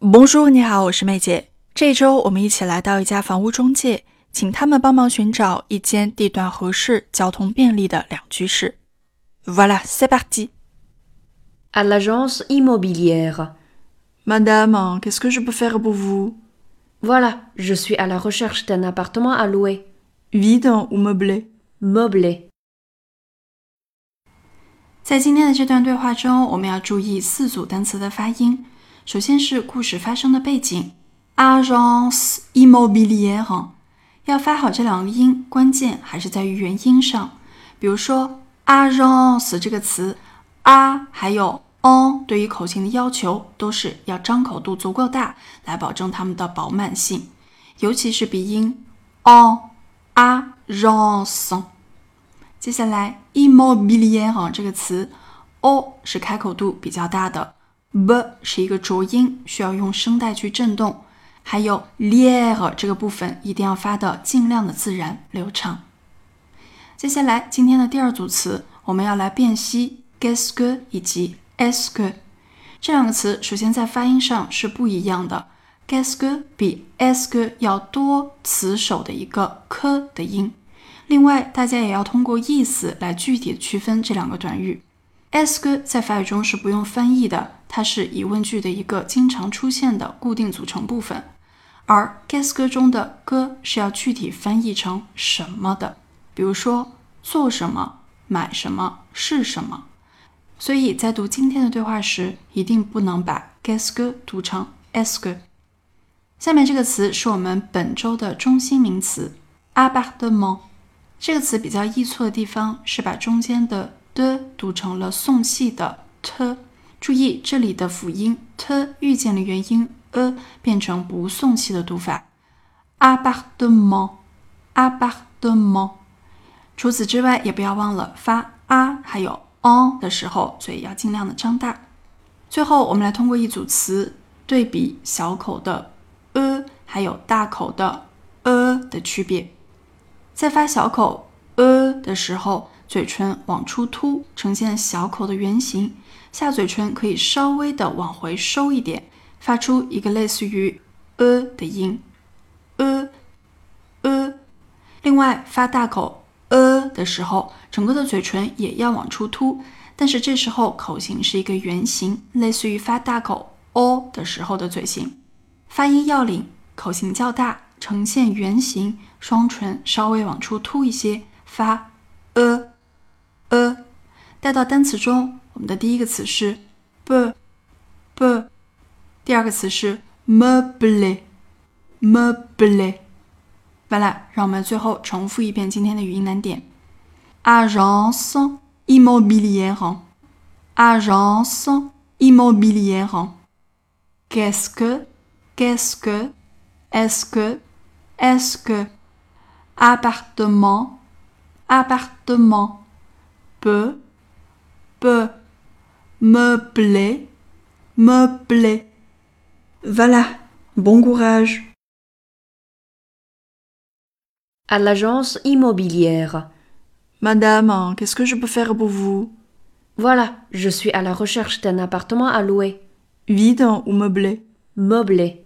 Bonjour，你好，我是妹姐。这周我们一起来到一家房屋中介，请他们帮忙寻找一间地段合适、交通便利的两居室。Voilà, c'est parti. À l'agence immobilière. Madame, qu'est-ce que je peux faire pour vous? Voilà, je suis à la recherche d'un appartement à louer. Vide ou meublé? Meublé. 在今天的这段对话中，我们要注意四组单词的发音。首先是故事发生的背景，agence immobilière。要发好这两个音，关键还是在于元音上。比如说，agence 这个词，a 还有 on 对于口型的要求都是要张口度足够大，来保证它们的饱满性。尤其是鼻音 on agence。接下来，immobilière 这个词，o 是开口度比较大的。B 是一个浊音，需要用声带去震动。还有 lier 这个部分一定要发的尽量的自然流畅。接下来今天的第二组词，我们要来辨析 gasque 以及 esque 这两个词。首先在发音上是不一样的，gasque 比 esque 要多词首的一个 k 的音。另外，大家也要通过意思来具体区分这两个短语。esque 在法语中是不用翻译的。它是疑问句的一个经常出现的固定组成部分，而 gasque 中的歌是要具体翻译成什么的，比如说做什么、买什么、是什么。所以在读今天的对话时，一定不能把 gasque 读成 esque。下面这个词是我们本周的中心名词 a b a r t e m e n t。这个词比较易错的地方是把中间的的读成了送气的 t。注意这里的辅音 t 遇见了元音 a，变成不送气的读法。a b a r d e m e n t a b a r d e m e n t。除此之外，也不要忘了发 a 还有 on 的时候，嘴要尽量的张大。最后，我们来通过一组词对比小口的 a 还有大口的 a 的区别。在发小口 a 的时候，嘴唇往出凸，呈现小口的圆形。下嘴唇可以稍微的往回收一点，发出一个类似于呃的音，呃呃。另外，发大口呃的时候，整个的嘴唇也要往出凸，但是这时候口型是一个圆形，类似于发大口 o 的时候的嘴型。发音要领，口型较大，呈现圆形，双唇稍微往出凸一些，发呃呃。带到单词中。我们的第一个词是 b，b，第二个词是 meuble，meuble。完了，让我们最后重复一遍今天的语音难点：agence immobilière，agence immobilière，qu'est-ce que，qu'est-ce que，est-ce que，est-ce que，appartement，appartement，peu，peu。Meubler, meubler. Voilà, bon courage. À l'agence immobilière. Madame, qu'est-ce que je peux faire pour vous? Voilà, je suis à la recherche d'un appartement à louer. Vide ou meublé? Meublé.